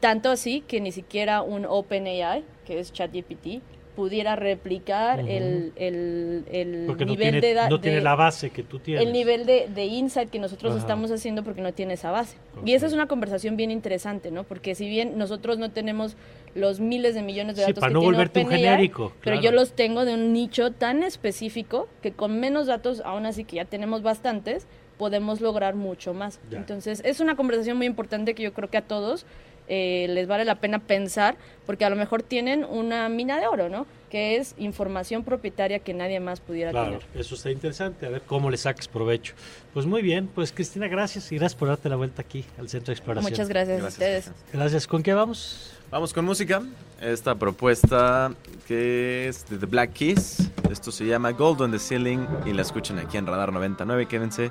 Tanto así que ni siquiera un OpenAI, que es ChatGPT, pudiera replicar el, el, el nivel de de No tiene la base que tú tienes. El nivel de, de insight que nosotros estamos haciendo porque no tiene esa base. Y esa es una conversación bien interesante, ¿no? Porque si bien nosotros no tenemos los miles de millones de datos para que no tiene volverte un genérico. Pero yo los tengo de un nicho tan específico que con menos datos, aún así que ya tenemos bastantes, podemos lograr mucho más. Entonces, es una conversación muy importante que yo creo que a todos eh, les vale la pena pensar, porque a lo mejor tienen una mina de oro, ¿no? Que es información propietaria que nadie más pudiera claro, tener. Eso está interesante, a ver cómo le saques provecho. Pues muy bien, pues Cristina, gracias y gracias por darte la vuelta aquí al Centro de Exploración. Muchas gracias, a ustedes. Gracias. ¿Con qué vamos? Vamos con música. Esta propuesta que es de The Black Keys. Esto se llama Gold on the Ceiling y la escuchan aquí en Radar 99. Quédense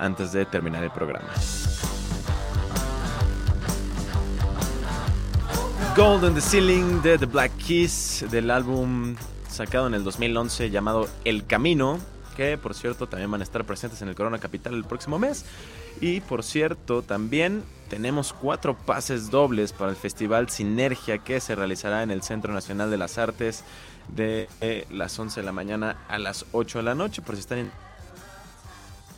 antes de terminar el programa. Gold on the Ceiling de The Black Keys del álbum sacado en el 2011 llamado El Camino, que por cierto también van a estar presentes en el Corona Capital el próximo mes. Y por cierto, también tenemos cuatro pases dobles para el Festival Sinergia que se realizará en el Centro Nacional de las Artes de eh, las 11 de la mañana a las 8 de la noche. Por si están en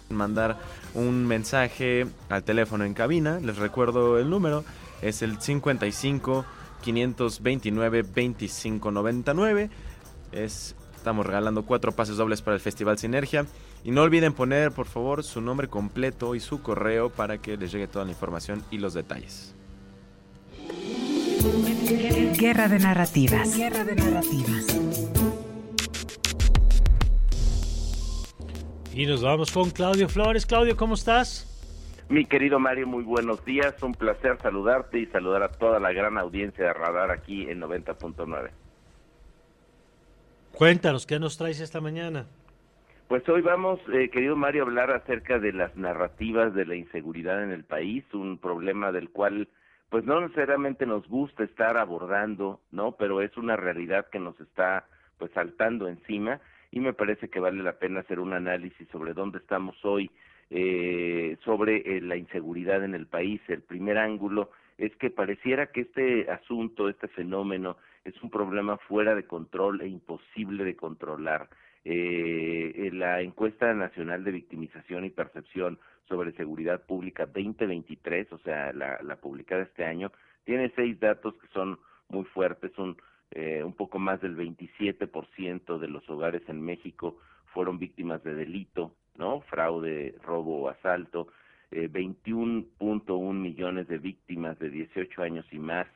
mandar un mensaje al teléfono en cabina, les recuerdo el número es el 55 529 2599. Es, estamos regalando cuatro pases dobles para el Festival Sinergia. Y no olviden poner, por favor, su nombre completo y su correo para que les llegue toda la información y los detalles. Guerra de narrativas. Guerra de narrativas. Y nos vamos con Claudio Flores. Claudio, ¿cómo estás? Mi querido Mario, muy buenos días. Un placer saludarte y saludar a toda la gran audiencia de Radar aquí en 90.9. Cuéntanos, ¿qué nos traes esta mañana? Pues hoy vamos, eh, querido Mario, a hablar acerca de las narrativas de la inseguridad en el país, un problema del cual pues no necesariamente nos gusta estar abordando, ¿no? Pero es una realidad que nos está pues saltando encima y me parece que vale la pena hacer un análisis sobre dónde estamos hoy, eh, sobre eh, la inseguridad en el país. El primer ángulo es que pareciera que este asunto, este fenómeno, es un problema fuera de control e imposible de controlar. Eh, la encuesta nacional de victimización y percepción sobre seguridad pública 2023, o sea, la, publicada este año, tiene seis datos que son muy fuertes, un eh, un poco más del 27% de los hogares en México fueron víctimas de delito, ¿no? Fraude, robo o asalto. Eh, 21.1 millones de víctimas de 18 años y más.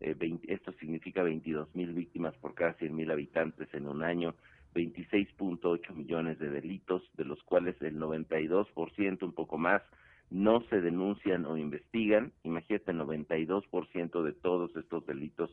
Eh, esto significa 22 mil víctimas por cada 100 mil habitantes en un año. 26.8 millones de delitos, de los cuales el 92%, un poco más, no se denuncian o investigan. Imagínate, el 92% de todos estos delitos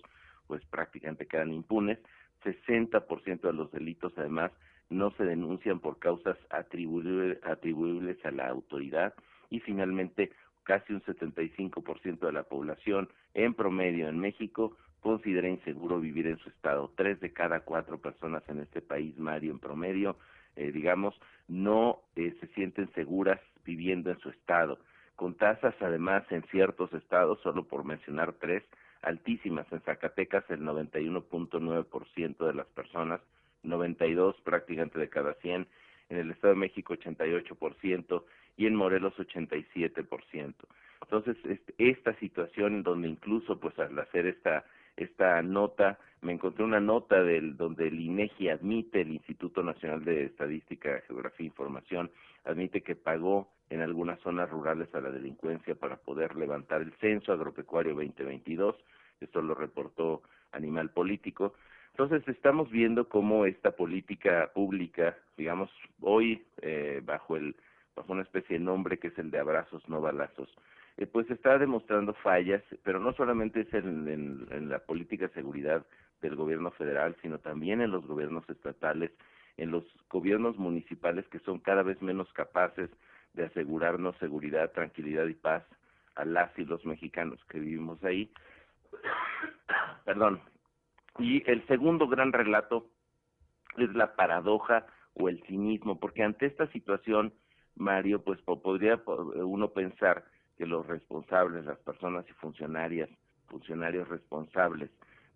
pues prácticamente quedan impunes. 60% de los delitos además no se denuncian por causas atribuibles, atribuibles a la autoridad y finalmente casi un 75% de la población en promedio en México considera inseguro vivir en su estado. Tres de cada cuatro personas en este país, Mario, en promedio, eh, digamos, no eh, se sienten seguras viviendo en su estado, con tasas además en ciertos estados, solo por mencionar tres, altísimas. En Zacatecas el 91.9% de las personas, 92 prácticamente de cada 100, en el Estado de México 88% y en Morelos 87%. Entonces, esta situación donde incluso pues al hacer esta esta nota, me encontré una nota del donde el INEGI admite, el Instituto Nacional de Estadística, Geografía e Información, admite que pagó en algunas zonas rurales a la delincuencia para poder levantar el censo agropecuario 2022. Esto lo reportó Animal Político. Entonces estamos viendo cómo esta política pública, digamos, hoy eh, bajo el bajo una especie de nombre que es el de abrazos no balazos, eh, pues está demostrando fallas, pero no solamente es en, en la política de seguridad del gobierno federal, sino también en los gobiernos estatales, en los gobiernos municipales que son cada vez menos capaces de asegurarnos seguridad, tranquilidad y paz a las y los mexicanos que vivimos ahí. Perdón. Y el segundo gran relato es la paradoja o el cinismo, porque ante esta situación, Mario, pues podría uno pensar que los responsables, las personas y funcionarias, funcionarios responsables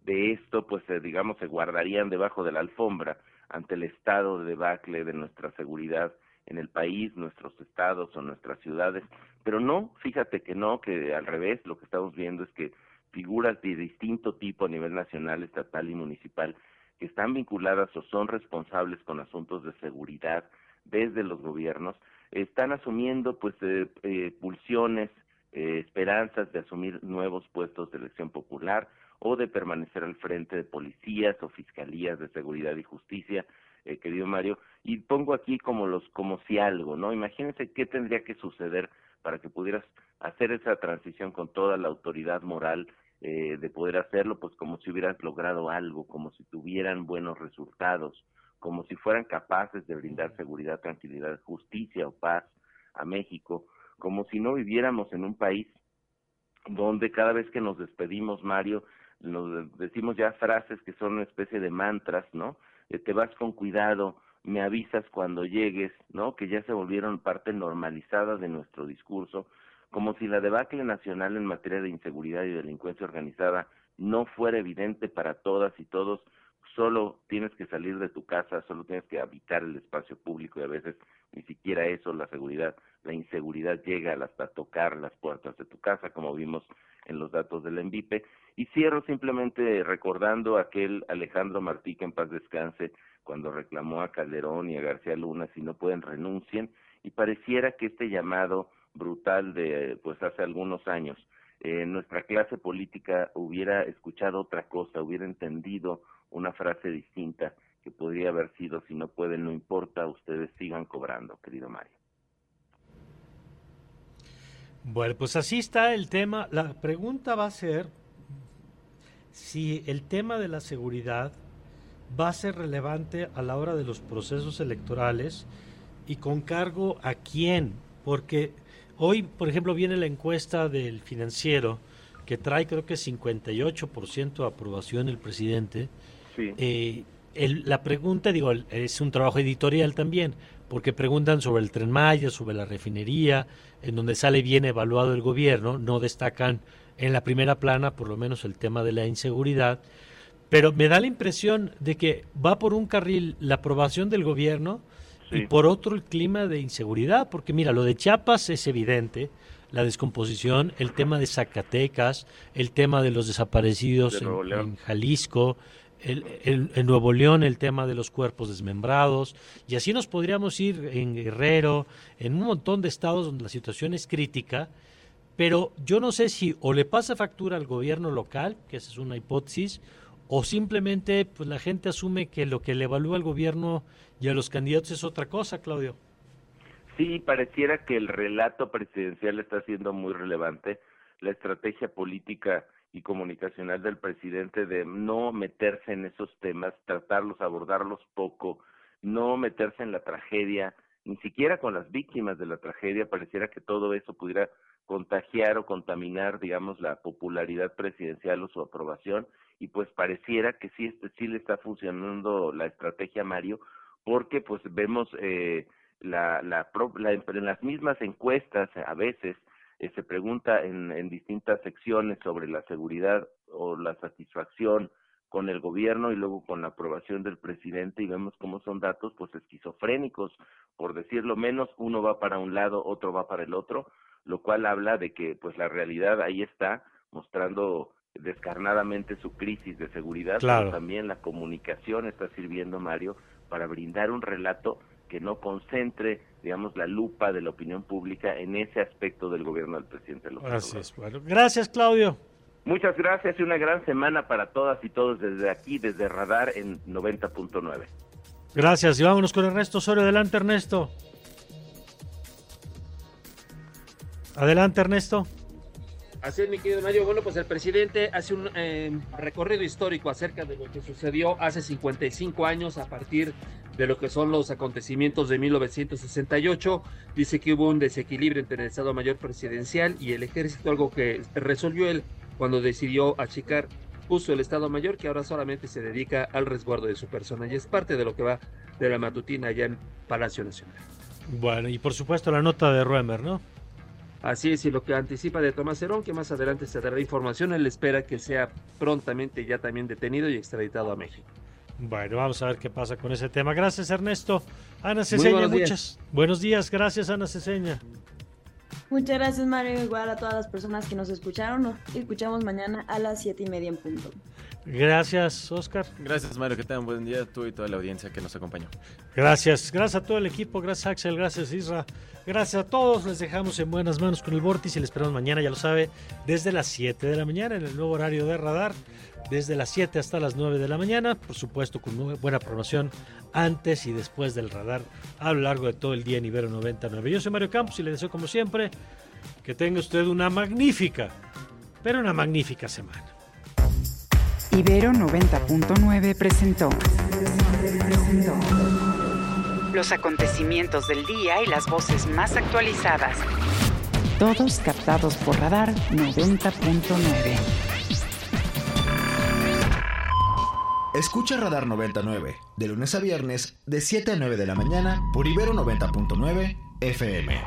de esto, pues eh, digamos, se guardarían debajo de la alfombra ante el estado de debacle de nuestra seguridad en el país, nuestros estados o nuestras ciudades, pero no, fíjate que no, que al revés, lo que estamos viendo es que figuras de distinto tipo a nivel nacional, estatal y municipal que están vinculadas o son responsables con asuntos de seguridad desde los gobiernos, están asumiendo pues eh, eh, pulsiones, eh, esperanzas de asumir nuevos puestos de elección popular o de permanecer al frente de policías o fiscalías de seguridad y justicia, eh, querido Mario, y pongo aquí como los como si algo, ¿no? Imagínense qué tendría que suceder para que pudieras hacer esa transición con toda la autoridad moral eh, de poder hacerlo, pues como si hubieras logrado algo, como si tuvieran buenos resultados, como si fueran capaces de brindar seguridad, tranquilidad, justicia o paz a México, como si no viviéramos en un país donde cada vez que nos despedimos, Mario, nos decimos ya frases que son una especie de mantras, ¿no? Eh, te vas con cuidado, me avisas cuando llegues, ¿no? Que ya se volvieron parte normalizada de nuestro discurso, como si la debacle nacional en materia de inseguridad y delincuencia organizada no fuera evidente para todas y todos, solo tienes que salir de tu casa, solo tienes que habitar el espacio público y a veces ni siquiera eso, la seguridad, la inseguridad llega hasta tocar las puertas de tu casa, como vimos en los datos del ENVIPE. Y cierro simplemente recordando aquel Alejandro Martí que en paz descanse cuando reclamó a Calderón y a García Luna si no pueden renuncien y pareciera que este llamado brutal de pues hace algunos años eh, nuestra clase política hubiera escuchado otra cosa, hubiera entendido una frase distinta que podría haber sido si no pueden, no importa, ustedes sigan cobrando, querido Mario. Bueno, pues así está el tema. La pregunta va a ser si el tema de la seguridad va a ser relevante a la hora de los procesos electorales y con cargo a quién, porque hoy, por ejemplo, viene la encuesta del financiero que trae creo que 58% de aprobación el presidente. Sí. Eh, la pregunta, digo, es un trabajo editorial también, porque preguntan sobre el tren Maya, sobre la refinería, en donde sale bien evaluado el gobierno, no destacan en la primera plana por lo menos el tema de la inseguridad, pero me da la impresión de que va por un carril la aprobación del gobierno y por otro el clima de inseguridad, porque mira, lo de Chiapas es evidente, la descomposición, el tema de Zacatecas, el tema de los desaparecidos en, Jalisco, el, en Nuevo León el tema de los cuerpos desmembrados, y así nos podríamos ir en Guerrero, en un montón de estados donde la situación es crítica, pero yo no sé si o le pasa factura al gobierno local, que esa es una hipótesis, o simplemente pues la gente asume que lo que le evalúa al gobierno y a los candidatos es otra cosa, Claudio. Sí, pareciera que el relato presidencial está siendo muy relevante, la estrategia política y comunicacional del presidente de no meterse en esos temas, tratarlos, abordarlos poco, no meterse en la tragedia, ni siquiera con las víctimas de la tragedia, pareciera que todo eso pudiera contagiar o contaminar, digamos, la popularidad presidencial o su aprobación, y pues pareciera que sí, este, sí le está funcionando la estrategia Mario, porque pues vemos eh, la, la, la, en las mismas encuestas a veces eh, se pregunta en, en distintas secciones sobre la seguridad o la satisfacción con el gobierno y luego con la aprobación del presidente y vemos cómo son datos pues esquizofrénicos, por decirlo menos, uno va para un lado, otro va para el otro, lo cual habla de que pues la realidad ahí está mostrando descarnadamente su crisis de seguridad, pero también la comunicación está sirviendo Mario para brindar un relato que no concentre, digamos, la lupa de la opinión pública en ese aspecto del gobierno del presidente López Gracias, bueno, gracias, Claudio. Muchas gracias y una gran semana para todas y todos desde aquí, desde Radar en 90.9. Gracias y vámonos con Ernesto Osorio. Adelante, Ernesto. Adelante, Ernesto. Así es, mi querido Mario. Bueno, pues el presidente hace un eh, recorrido histórico acerca de lo que sucedió hace 55 años a partir de lo que son los acontecimientos de 1968. Dice que hubo un desequilibrio entre el Estado Mayor Presidencial y el Ejército, algo que resolvió él cuando decidió achicar puso el Estado Mayor, que ahora solamente se dedica al resguardo de su persona y es parte de lo que va de la matutina allá en Palacio Nacional. Bueno, y por supuesto la nota de Ruemer, ¿no? Así es, y lo que anticipa de Tomás Herón, que más adelante se dará información, él espera que sea prontamente ya también detenido y extraditado a México. Bueno, vamos a ver qué pasa con ese tema. Gracias, Ernesto. Ana Ceseña, muchas. Buenos días, gracias, Ana Ceseña. Muchas gracias, Mario. Igual a todas las personas que nos escucharon. Nos escuchamos mañana a las siete y media en punto. Gracias, Oscar. Gracias, Mario. Que tengan buen día tú y toda la audiencia que nos acompañó. Gracias. Gracias a todo el equipo. Gracias, Axel. Gracias, Isra. Gracias a todos. Les dejamos en buenas manos con el Vortis y les esperamos mañana, ya lo sabe, desde las 7 de la mañana en el nuevo horario de Radar. Desde las 7 hasta las 9 de la mañana. Por supuesto, con buena promoción antes y después del radar a lo largo de todo el día en Ibero 99. Yo soy Mario Campos y le deseo, como siempre, que tenga usted una magnífica, pero una magnífica semana. Ibero 90.9 presentó los acontecimientos del día y las voces más actualizadas. Todos captados por Radar 90.9. Escucha Radar 99, de lunes a viernes, de 7 a 9 de la mañana, por Ibero 90.9 FM.